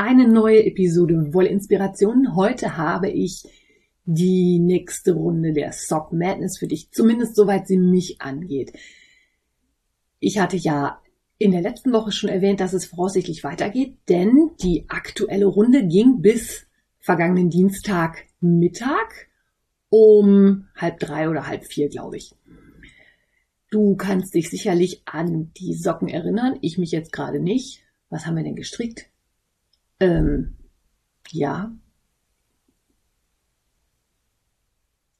Eine neue Episode Wollinspirationen. Heute habe ich die nächste Runde der Sock Madness für dich, zumindest soweit sie mich angeht. Ich hatte ja in der letzten Woche schon erwähnt, dass es voraussichtlich weitergeht, denn die aktuelle Runde ging bis vergangenen Dienstag Mittag um halb drei oder halb vier, glaube ich. Du kannst dich sicherlich an die Socken erinnern. Ich mich jetzt gerade nicht. Was haben wir denn gestrickt? Ähm, ja.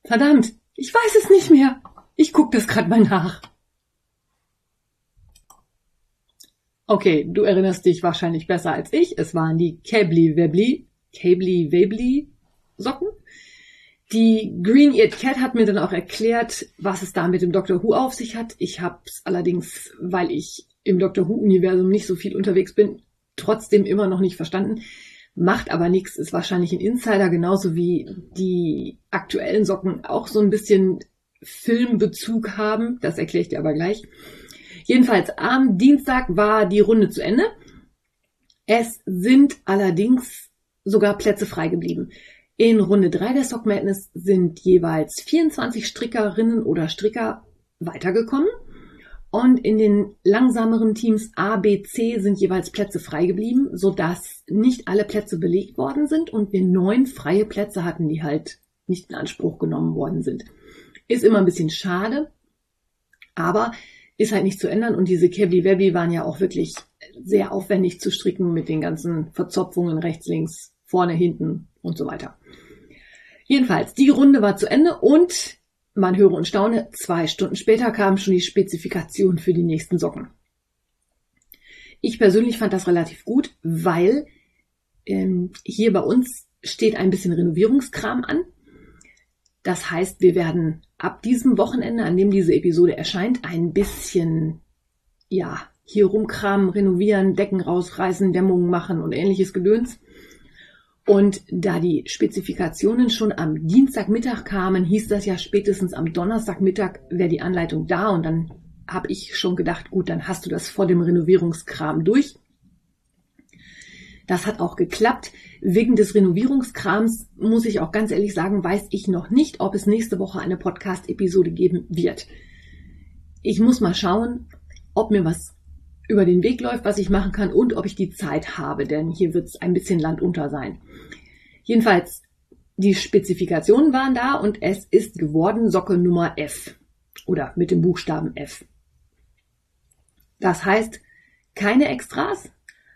Verdammt, ich weiß es nicht mehr. Ich guck das gerade mal nach. Okay, du erinnerst dich wahrscheinlich besser als ich. Es waren die Cably Webly, Cably Webly Socken. Die Green-Eared Cat hat mir dann auch erklärt, was es da mit dem Doctor Who auf sich hat. Ich habe es allerdings, weil ich im Doctor Who-Universum nicht so viel unterwegs bin, trotzdem immer noch nicht verstanden. Macht aber nichts, ist wahrscheinlich ein Insider, genauso wie die aktuellen Socken auch so ein bisschen Filmbezug haben. Das erkläre ich dir aber gleich. Jedenfalls am Dienstag war die Runde zu Ende. Es sind allerdings sogar Plätze frei geblieben. In Runde 3 der Sock Madness sind jeweils 24 Strickerinnen oder Stricker weitergekommen. Und in den langsameren Teams A, B, C sind jeweils Plätze frei geblieben, sodass nicht alle Plätze belegt worden sind und wir neun freie Plätze hatten, die halt nicht in Anspruch genommen worden sind. Ist immer ein bisschen schade, aber ist halt nicht zu ändern. Und diese Kevli Webby waren ja auch wirklich sehr aufwendig zu stricken mit den ganzen Verzopfungen rechts, links, vorne, hinten und so weiter. Jedenfalls, die Runde war zu Ende und man höre und staune, zwei Stunden später kam schon die Spezifikation für die nächsten Socken. Ich persönlich fand das relativ gut, weil ähm, hier bei uns steht ein bisschen Renovierungskram an. Das heißt, wir werden ab diesem Wochenende, an dem diese Episode erscheint, ein bisschen, ja, hier rumkramen, renovieren, Decken rausreißen, Dämmungen machen und ähnliches Gedöns. Und da die Spezifikationen schon am Dienstagmittag kamen, hieß das ja spätestens am Donnerstagmittag wäre die Anleitung da und dann habe ich schon gedacht, gut, dann hast du das vor dem Renovierungskram durch. Das hat auch geklappt. Wegen des Renovierungskrams muss ich auch ganz ehrlich sagen, weiß ich noch nicht, ob es nächste Woche eine Podcast-Episode geben wird. Ich muss mal schauen, ob mir was über den Weg läuft, was ich machen kann und ob ich die Zeit habe, denn hier wird es ein bisschen landunter sein. Jedenfalls, die Spezifikationen waren da und es ist geworden Socke Nummer F oder mit dem Buchstaben F. Das heißt, keine Extras,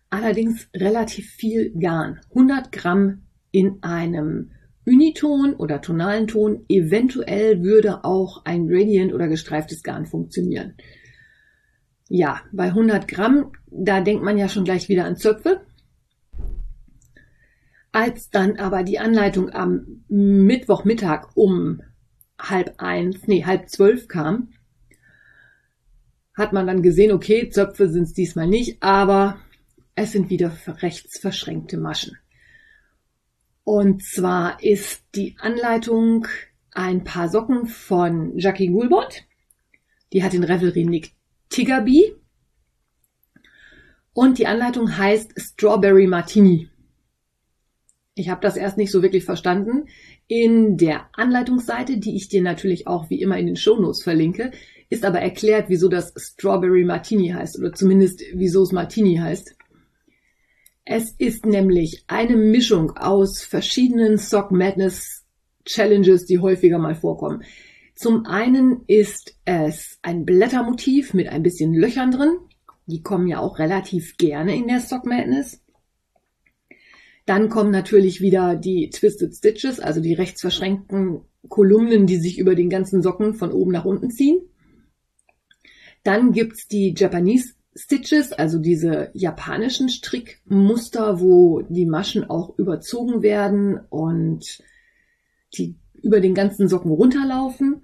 allerdings relativ viel Garn. 100 Gramm in einem Uniton oder tonalen Ton. Eventuell würde auch ein Gradient oder gestreiftes Garn funktionieren. Ja, bei 100 Gramm, da denkt man ja schon gleich wieder an Zöpfe. Als dann aber die Anleitung am Mittwochmittag um halb eins, nee, halb zwölf kam, hat man dann gesehen, okay, Zöpfe sind es diesmal nicht, aber es sind wieder rechts verschränkte Maschen. Und zwar ist die Anleitung ein paar Socken von Jackie Goulbot. Die hat den Revelry Nick Tiggerby. Und die Anleitung heißt Strawberry Martini. Ich habe das erst nicht so wirklich verstanden. In der Anleitungsseite, die ich dir natürlich auch wie immer in den Shownotes verlinke, ist aber erklärt, wieso das Strawberry Martini heißt oder zumindest wieso es Martini heißt. Es ist nämlich eine Mischung aus verschiedenen Sock Madness Challenges, die häufiger mal vorkommen. Zum einen ist es ein Blättermotiv mit ein bisschen Löchern drin. Die kommen ja auch relativ gerne in der Sock Madness. Dann kommen natürlich wieder die Twisted Stitches, also die rechts verschränkten Kolumnen, die sich über den ganzen Socken von oben nach unten ziehen. Dann gibt's die Japanese Stitches, also diese japanischen Strickmuster, wo die Maschen auch überzogen werden und die über den ganzen Socken runterlaufen.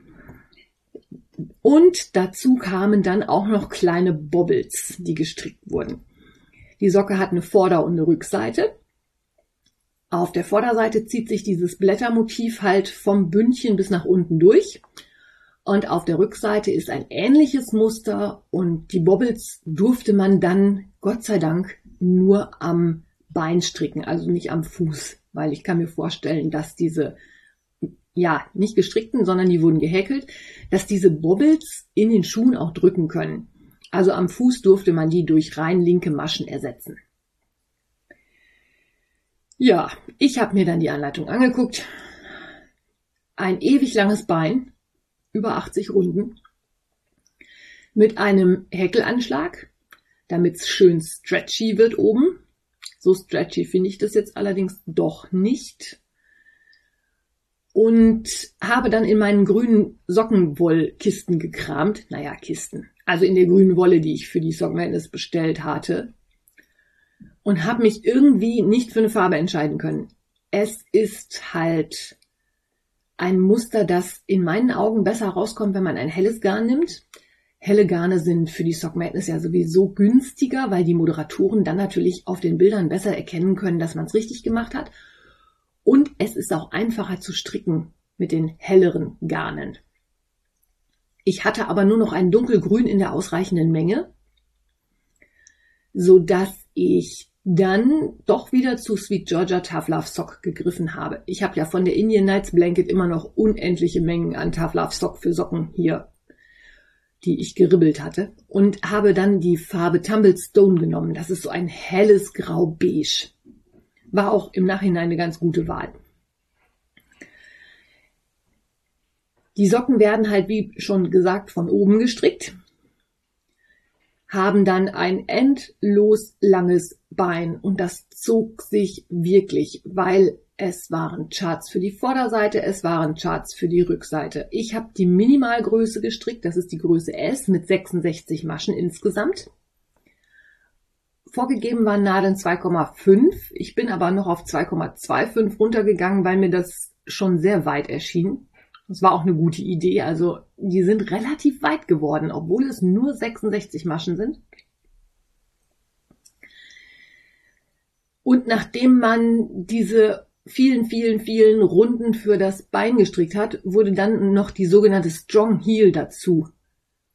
Und dazu kamen dann auch noch kleine Bobbles, die gestrickt wurden. Die Socke hat eine Vorder- und eine Rückseite. Auf der Vorderseite zieht sich dieses Blättermotiv halt vom Bündchen bis nach unten durch. Und auf der Rückseite ist ein ähnliches Muster und die Bobbles durfte man dann, Gott sei Dank, nur am Bein stricken, also nicht am Fuß, weil ich kann mir vorstellen, dass diese, ja, nicht gestrickten, sondern die wurden gehäkelt, dass diese Bobbles in den Schuhen auch drücken können. Also am Fuß durfte man die durch rein linke Maschen ersetzen. Ja, ich habe mir dann die Anleitung angeguckt. Ein ewig langes Bein, über 80 Runden, mit einem Häkelanschlag, damit es schön stretchy wird oben. So stretchy finde ich das jetzt allerdings doch nicht. Und habe dann in meinen grünen Sockenwollkisten gekramt. Naja, Kisten. Also in der grünen Wolle, die ich für die Sock Madness bestellt hatte und habe mich irgendwie nicht für eine Farbe entscheiden können. Es ist halt ein Muster, das in meinen Augen besser rauskommt, wenn man ein helles Garn nimmt. Helle Garne sind für die Sock Madness ja sowieso günstiger, weil die Moderatoren dann natürlich auf den Bildern besser erkennen können, dass man es richtig gemacht hat. Und es ist auch einfacher zu stricken mit den helleren Garnen. Ich hatte aber nur noch ein dunkelgrün in der ausreichenden Menge, so dass ich dann doch wieder zu Sweet Georgia Tough Love Sock gegriffen habe. Ich habe ja von der Indian Nights Blanket immer noch unendliche Mengen an Tough Love Sock für Socken hier, die ich geribbelt hatte und habe dann die Farbe Tumblestone genommen. Das ist so ein helles Grau-Beige. War auch im Nachhinein eine ganz gute Wahl. Die Socken werden halt, wie schon gesagt, von oben gestrickt haben dann ein endlos langes Bein und das zog sich wirklich, weil es waren Charts für die Vorderseite, es waren Charts für die Rückseite. Ich habe die Minimalgröße gestrickt, das ist die Größe S mit 66 Maschen insgesamt. Vorgegeben waren Nadeln 2,5. Ich bin aber noch auf 2,25 runtergegangen, weil mir das schon sehr weit erschien. Das war auch eine gute Idee. Also die sind relativ weit geworden, obwohl es nur 66 Maschen sind. Und nachdem man diese vielen, vielen, vielen Runden für das Bein gestrickt hat, wurde dann noch die sogenannte Strong Heel dazu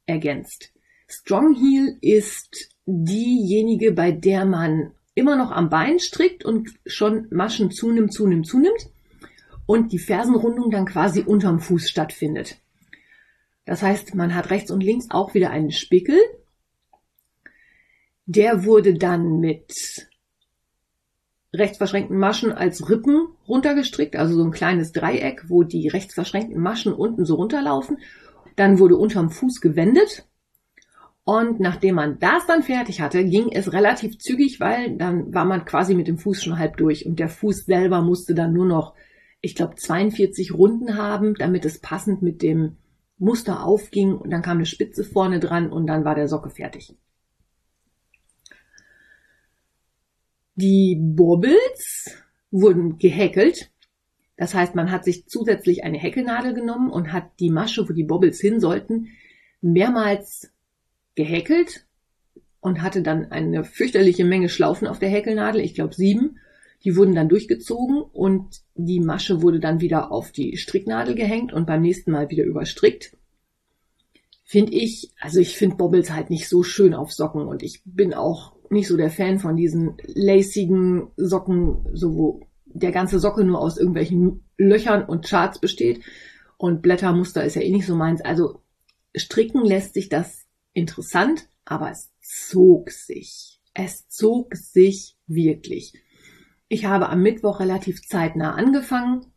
ergänzt. Strong Heel ist diejenige, bei der man immer noch am Bein strickt und schon Maschen zunimmt, zunimmt, zunimmt und die Fersenrundung dann quasi unterm Fuß stattfindet. Das heißt, man hat rechts und links auch wieder einen Spickel. Der wurde dann mit rechts verschränkten Maschen als Rippen runtergestrickt, also so ein kleines Dreieck, wo die rechts verschränkten Maschen unten so runterlaufen. Dann wurde unterm Fuß gewendet. Und nachdem man das dann fertig hatte, ging es relativ zügig, weil dann war man quasi mit dem Fuß schon halb durch und der Fuß selber musste dann nur noch ich glaube, 42 Runden haben, damit es passend mit dem Muster aufging und dann kam eine Spitze vorne dran und dann war der Socke fertig. Die Bobbles wurden gehäkelt. Das heißt, man hat sich zusätzlich eine Häkelnadel genommen und hat die Masche, wo die Bobbles hin sollten, mehrmals gehäkelt und hatte dann eine fürchterliche Menge Schlaufen auf der Häkelnadel, ich glaube sieben. Die wurden dann durchgezogen und die Masche wurde dann wieder auf die Stricknadel gehängt und beim nächsten Mal wieder überstrickt. Finde ich, also ich finde Bobbles halt nicht so schön auf Socken und ich bin auch nicht so der Fan von diesen lacigen Socken, so wo der ganze Socke nur aus irgendwelchen Löchern und Charts besteht. Und Blättermuster ist ja eh nicht so meins. Also stricken lässt sich das interessant, aber es zog sich. Es zog sich wirklich. Ich habe am Mittwoch relativ zeitnah angefangen,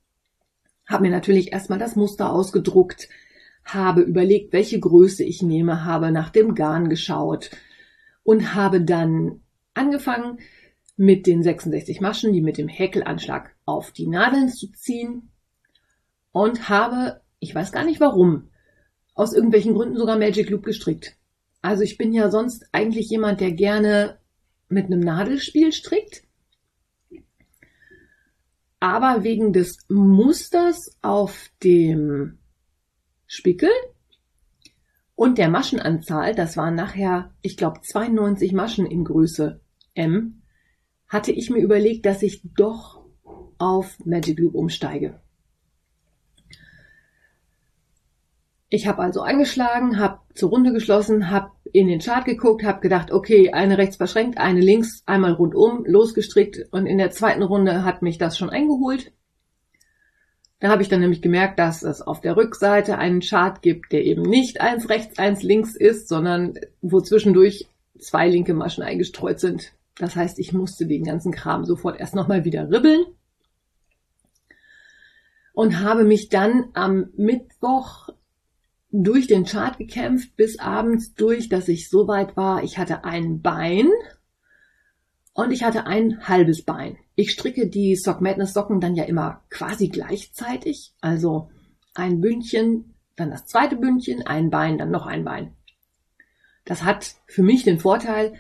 habe mir natürlich erstmal das Muster ausgedruckt, habe überlegt, welche Größe ich nehme, habe nach dem Garn geschaut und habe dann angefangen mit den 66 Maschen, die mit dem Häkelanschlag auf die Nadeln zu ziehen und habe, ich weiß gar nicht warum, aus irgendwelchen Gründen sogar Magic Loop gestrickt. Also ich bin ja sonst eigentlich jemand, der gerne mit einem Nadelspiel strickt aber wegen des Musters auf dem Spickel und der Maschenanzahl, das waren nachher, ich glaube, 92 Maschen in Größe M, hatte ich mir überlegt, dass ich doch auf Magic Loop umsteige. Ich habe also eingeschlagen, habe zur Runde geschlossen, habe in den Chart geguckt, habe gedacht, okay, eine rechts verschränkt, eine links, einmal rundum, losgestrickt und in der zweiten Runde hat mich das schon eingeholt. Da habe ich dann nämlich gemerkt, dass es auf der Rückseite einen Chart gibt, der eben nicht eins rechts, eins links ist, sondern wo zwischendurch zwei linke Maschen eingestreut sind. Das heißt, ich musste den ganzen Kram sofort erst nochmal wieder ribbeln und habe mich dann am Mittwoch durch den Chart gekämpft, bis abends durch, dass ich so weit war, ich hatte ein Bein und ich hatte ein halbes Bein. Ich stricke die Sock Madness Socken dann ja immer quasi gleichzeitig. Also ein Bündchen, dann das zweite Bündchen, ein Bein, dann noch ein Bein. Das hat für mich den Vorteil,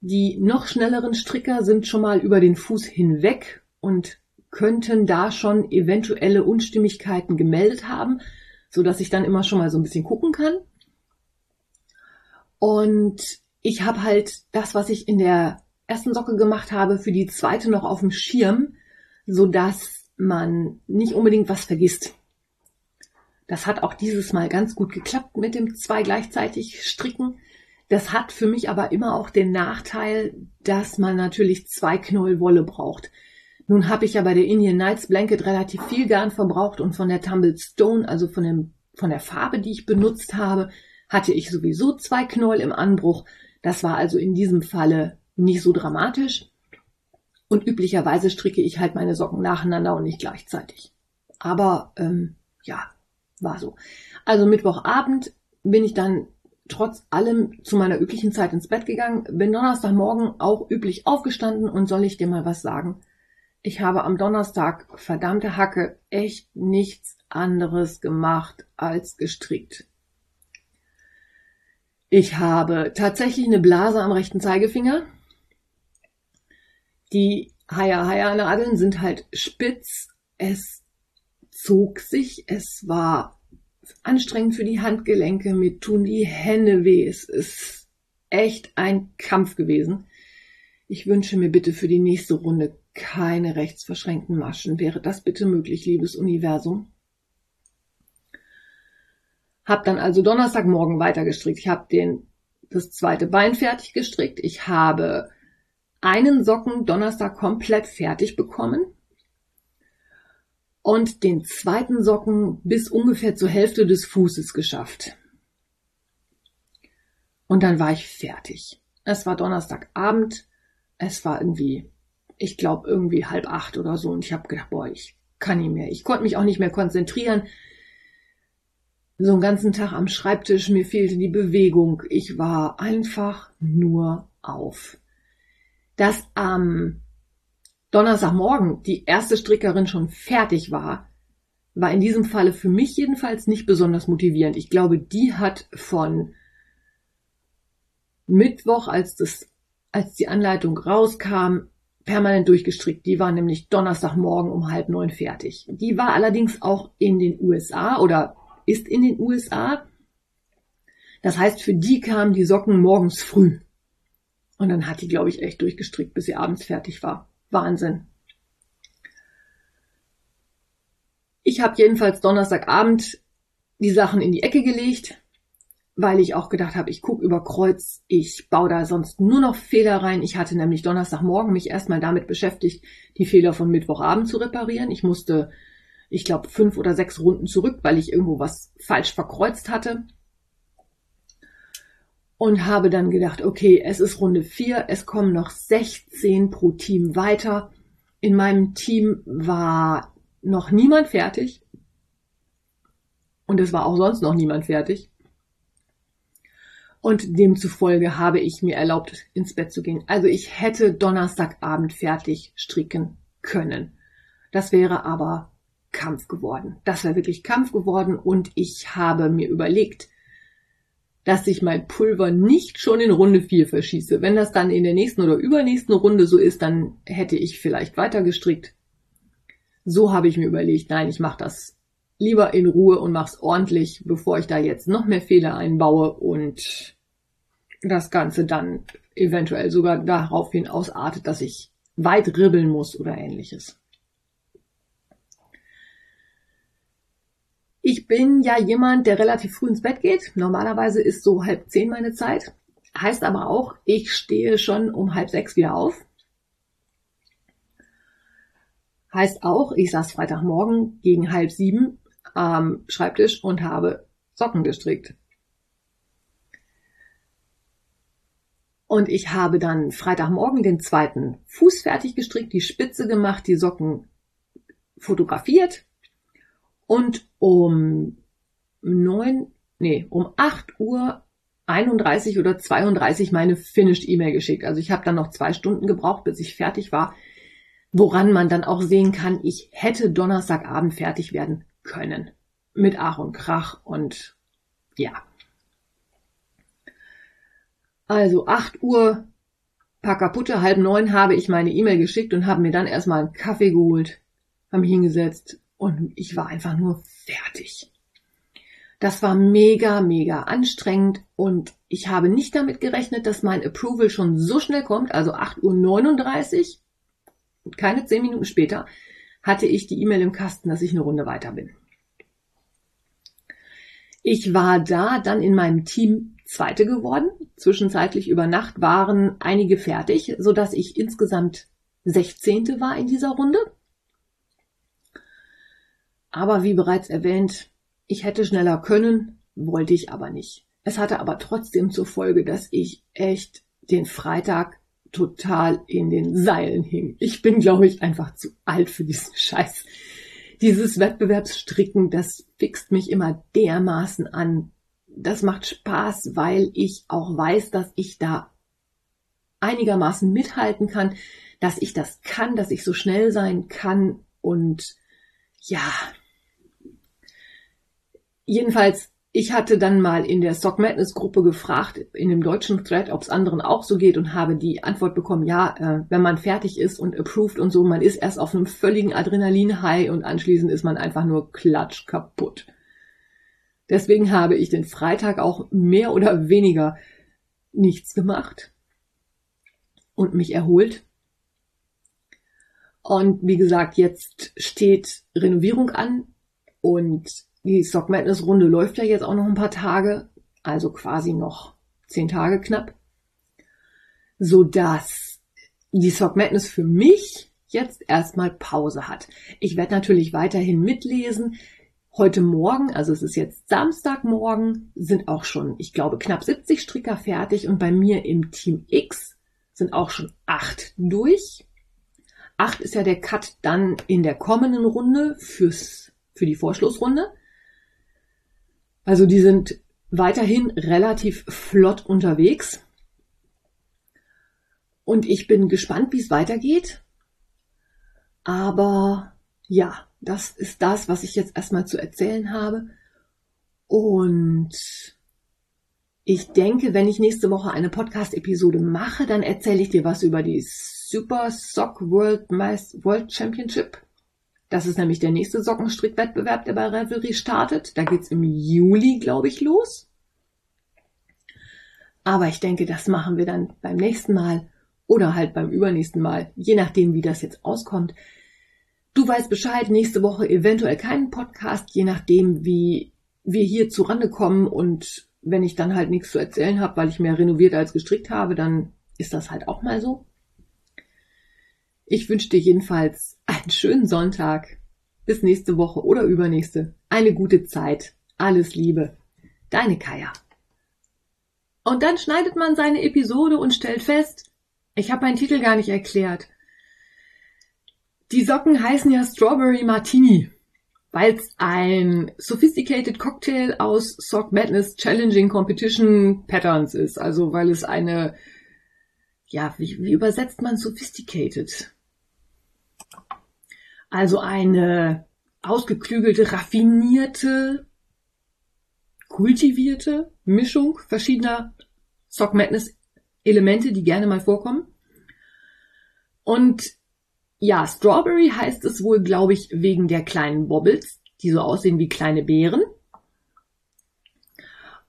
die noch schnelleren Stricker sind schon mal über den Fuß hinweg und könnten da schon eventuelle Unstimmigkeiten gemeldet haben, so dass ich dann immer schon mal so ein bisschen gucken kann. Und ich habe halt das, was ich in der ersten Socke gemacht habe, für die zweite noch auf dem Schirm, so dass man nicht unbedingt was vergisst. Das hat auch dieses Mal ganz gut geklappt mit dem zwei gleichzeitig stricken. Das hat für mich aber immer auch den Nachteil, dass man natürlich zwei Knäuel Wolle braucht. Nun habe ich ja bei der Indian Nights Blanket relativ viel Garn verbraucht und von der Tumbled Stone, also von, dem, von der Farbe, die ich benutzt habe, hatte ich sowieso zwei Knäuel im Anbruch. Das war also in diesem Falle nicht so dramatisch. Und üblicherweise stricke ich halt meine Socken nacheinander und nicht gleichzeitig. Aber ähm, ja, war so. Also Mittwochabend bin ich dann trotz allem zu meiner üblichen Zeit ins Bett gegangen, bin Donnerstagmorgen auch üblich aufgestanden und soll ich dir mal was sagen? Ich habe am Donnerstag, verdammte Hacke, echt nichts anderes gemacht als gestrickt. Ich habe tatsächlich eine Blase am rechten Zeigefinger. Die Haya-Haya-Nadeln sind halt spitz. Es zog sich. Es war anstrengend für die Handgelenke. Mir tun die Hände weh. Es ist echt ein Kampf gewesen. Ich wünsche mir bitte für die nächste Runde keine rechtsverschränkten Maschen. Wäre das bitte möglich, liebes Universum? Hab dann also Donnerstagmorgen weitergestrickt. Ich habe den das zweite Bein fertig gestrickt. Ich habe einen Socken Donnerstag komplett fertig bekommen und den zweiten Socken bis ungefähr zur Hälfte des Fußes geschafft. Und dann war ich fertig. Es war Donnerstagabend. Es war irgendwie, ich glaube, irgendwie halb acht oder so. Und ich habe gedacht, boah, ich kann nicht mehr. Ich konnte mich auch nicht mehr konzentrieren. So einen ganzen Tag am Schreibtisch, mir fehlte die Bewegung. Ich war einfach nur auf dass am Donnerstagmorgen die erste Strickerin schon fertig war, war in diesem Falle für mich jedenfalls nicht besonders motivierend. Ich glaube, die hat von Mittwoch, als das, als die Anleitung rauskam, permanent durchgestrickt. Die war nämlich Donnerstagmorgen um halb neun fertig. Die war allerdings auch in den USA oder ist in den USA. Das heißt, für die kamen die Socken morgens früh. Und dann hat die, glaube ich, echt durchgestrickt, bis sie abends fertig war. Wahnsinn. Ich habe jedenfalls Donnerstagabend die Sachen in die Ecke gelegt, weil ich auch gedacht habe, ich gucke über Kreuz, ich baue da sonst nur noch Fehler rein. Ich hatte nämlich Donnerstagmorgen mich erstmal damit beschäftigt, die Fehler von Mittwochabend zu reparieren. Ich musste, ich glaube, fünf oder sechs Runden zurück, weil ich irgendwo was falsch verkreuzt hatte und habe dann gedacht, okay, es ist Runde 4, es kommen noch 16 pro Team weiter. In meinem Team war noch niemand fertig und es war auch sonst noch niemand fertig. Und demzufolge habe ich mir erlaubt, ins Bett zu gehen. Also ich hätte Donnerstagabend fertig stricken können. Das wäre aber Kampf geworden. Das wäre wirklich Kampf geworden und ich habe mir überlegt, dass ich mein Pulver nicht schon in Runde 4 verschieße. Wenn das dann in der nächsten oder übernächsten Runde so ist, dann hätte ich vielleicht weiter gestrickt. So habe ich mir überlegt, nein, ich mache das lieber in Ruhe und mach's ordentlich, bevor ich da jetzt noch mehr Fehler einbaue und das Ganze dann eventuell sogar daraufhin ausartet, dass ich weit ribbeln muss oder ähnliches. Ich bin ja jemand, der relativ früh ins Bett geht. Normalerweise ist so halb zehn meine Zeit. Heißt aber auch, ich stehe schon um halb sechs wieder auf. Heißt auch, ich saß Freitagmorgen gegen halb sieben am Schreibtisch und habe Socken gestrickt. Und ich habe dann Freitagmorgen den zweiten Fuß fertig gestrickt, die Spitze gemacht, die Socken fotografiert und um neun, nee, um acht Uhr 31 oder 32 meine finished E-Mail geschickt. Also ich habe dann noch zwei Stunden gebraucht, bis ich fertig war, woran man dann auch sehen kann, ich hätte Donnerstagabend fertig werden können. Mit Ach und Krach und ja. Also 8 Uhr, paar kaputte, halb neun habe ich meine E-Mail geschickt und habe mir dann erstmal einen Kaffee geholt, habe mich hingesetzt und ich war einfach nur fertig. Das war mega, mega anstrengend und ich habe nicht damit gerechnet, dass mein Approval schon so schnell kommt, also 8.39 Uhr, keine zehn Minuten später, hatte ich die E-Mail im Kasten, dass ich eine Runde weiter bin. Ich war da dann in meinem Team Zweite geworden. Zwischenzeitlich über Nacht waren einige fertig, so dass ich insgesamt Sechzehnte war in dieser Runde. Aber wie bereits erwähnt, ich hätte schneller können, wollte ich aber nicht. Es hatte aber trotzdem zur Folge, dass ich echt den Freitag total in den Seilen hing. Ich bin, glaube ich, einfach zu alt für diesen Scheiß dieses Wettbewerbsstricken, das fixt mich immer dermaßen an. Das macht Spaß, weil ich auch weiß, dass ich da einigermaßen mithalten kann, dass ich das kann, dass ich so schnell sein kann und ja. Jedenfalls ich hatte dann mal in der Stock Madness Gruppe gefragt, in dem deutschen Thread, ob es anderen auch so geht und habe die Antwort bekommen, ja, äh, wenn man fertig ist und approved und so, man ist erst auf einem völligen Adrenalin-High und anschließend ist man einfach nur klatsch kaputt. Deswegen habe ich den Freitag auch mehr oder weniger nichts gemacht und mich erholt. Und wie gesagt, jetzt steht Renovierung an und die Stock Madness Runde läuft ja jetzt auch noch ein paar Tage, also quasi noch zehn Tage knapp, so dass die Stock Madness für mich jetzt erstmal Pause hat. Ich werde natürlich weiterhin mitlesen. Heute Morgen, also es ist jetzt Samstagmorgen, sind auch schon, ich glaube, knapp 70 Stricker fertig und bei mir im Team X sind auch schon acht durch. Acht ist ja der Cut dann in der kommenden Runde fürs, für die Vorschlussrunde. Also die sind weiterhin relativ flott unterwegs. Und ich bin gespannt, wie es weitergeht. Aber ja, das ist das, was ich jetzt erstmal zu erzählen habe. Und ich denke, wenn ich nächste Woche eine Podcast-Episode mache, dann erzähle ich dir was über die Super Sock World, World Championship. Das ist nämlich der nächste Sockenstrickwettbewerb, der bei Revelry startet. Da geht's im Juli, glaube ich, los. Aber ich denke, das machen wir dann beim nächsten Mal oder halt beim übernächsten Mal, je nachdem, wie das jetzt auskommt. Du weißt Bescheid, nächste Woche eventuell keinen Podcast, je nachdem, wie wir hier zurande kommen und wenn ich dann halt nichts zu erzählen habe, weil ich mehr renoviert als gestrickt habe, dann ist das halt auch mal so. Ich wünsche dir jedenfalls einen schönen Sonntag. Bis nächste Woche oder übernächste. Eine gute Zeit. Alles Liebe. Deine Kaya. Und dann schneidet man seine Episode und stellt fest, ich habe meinen Titel gar nicht erklärt. Die Socken heißen ja Strawberry Martini, weil es ein sophisticated Cocktail aus Sock Madness Challenging Competition Patterns ist. Also weil es eine, ja, wie, wie übersetzt man sophisticated? Also eine ausgeklügelte, raffinierte, kultivierte Mischung verschiedener Sock Madness Elemente, die gerne mal vorkommen. Und ja, Strawberry heißt es wohl, glaube ich, wegen der kleinen Wobbles, die so aussehen wie kleine Beeren.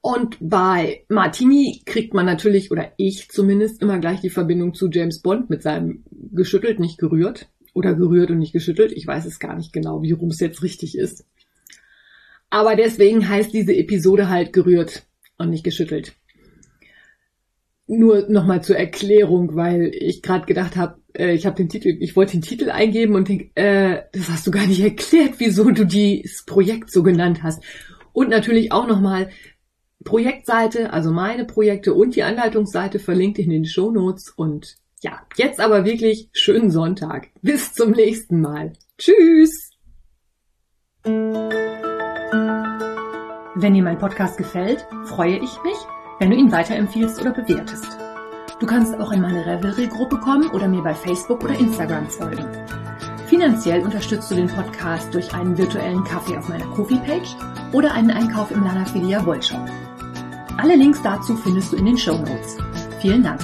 Und bei Martini kriegt man natürlich, oder ich zumindest, immer gleich die Verbindung zu James Bond mit seinem geschüttelt, nicht gerührt. Oder gerührt und nicht geschüttelt. Ich weiß es gar nicht genau, wie rum es jetzt richtig ist. Aber deswegen heißt diese Episode halt gerührt und nicht geschüttelt. Nur nochmal zur Erklärung, weil ich gerade gedacht habe, äh, ich habe den Titel, ich wollte den Titel eingeben und denk, äh, das hast du gar nicht erklärt, wieso du dieses Projekt so genannt hast. Und natürlich auch nochmal, Projektseite, also meine Projekte und die Anleitungsseite verlinkt in den Show Notes. Und ja, jetzt aber wirklich schönen Sonntag. Bis zum nächsten Mal. Tschüss! Wenn dir mein Podcast gefällt, freue ich mich, wenn du ihn weiterempfiehlst oder bewertest. Du kannst auch in meine Revelry-Gruppe kommen oder mir bei Facebook oder Instagram folgen. Finanziell unterstützt du den Podcast durch einen virtuellen Kaffee auf meiner Kofi-Page oder einen Einkauf im Lanafilia Wollshop. Alle Links dazu findest du in den Show Notes. Vielen Dank.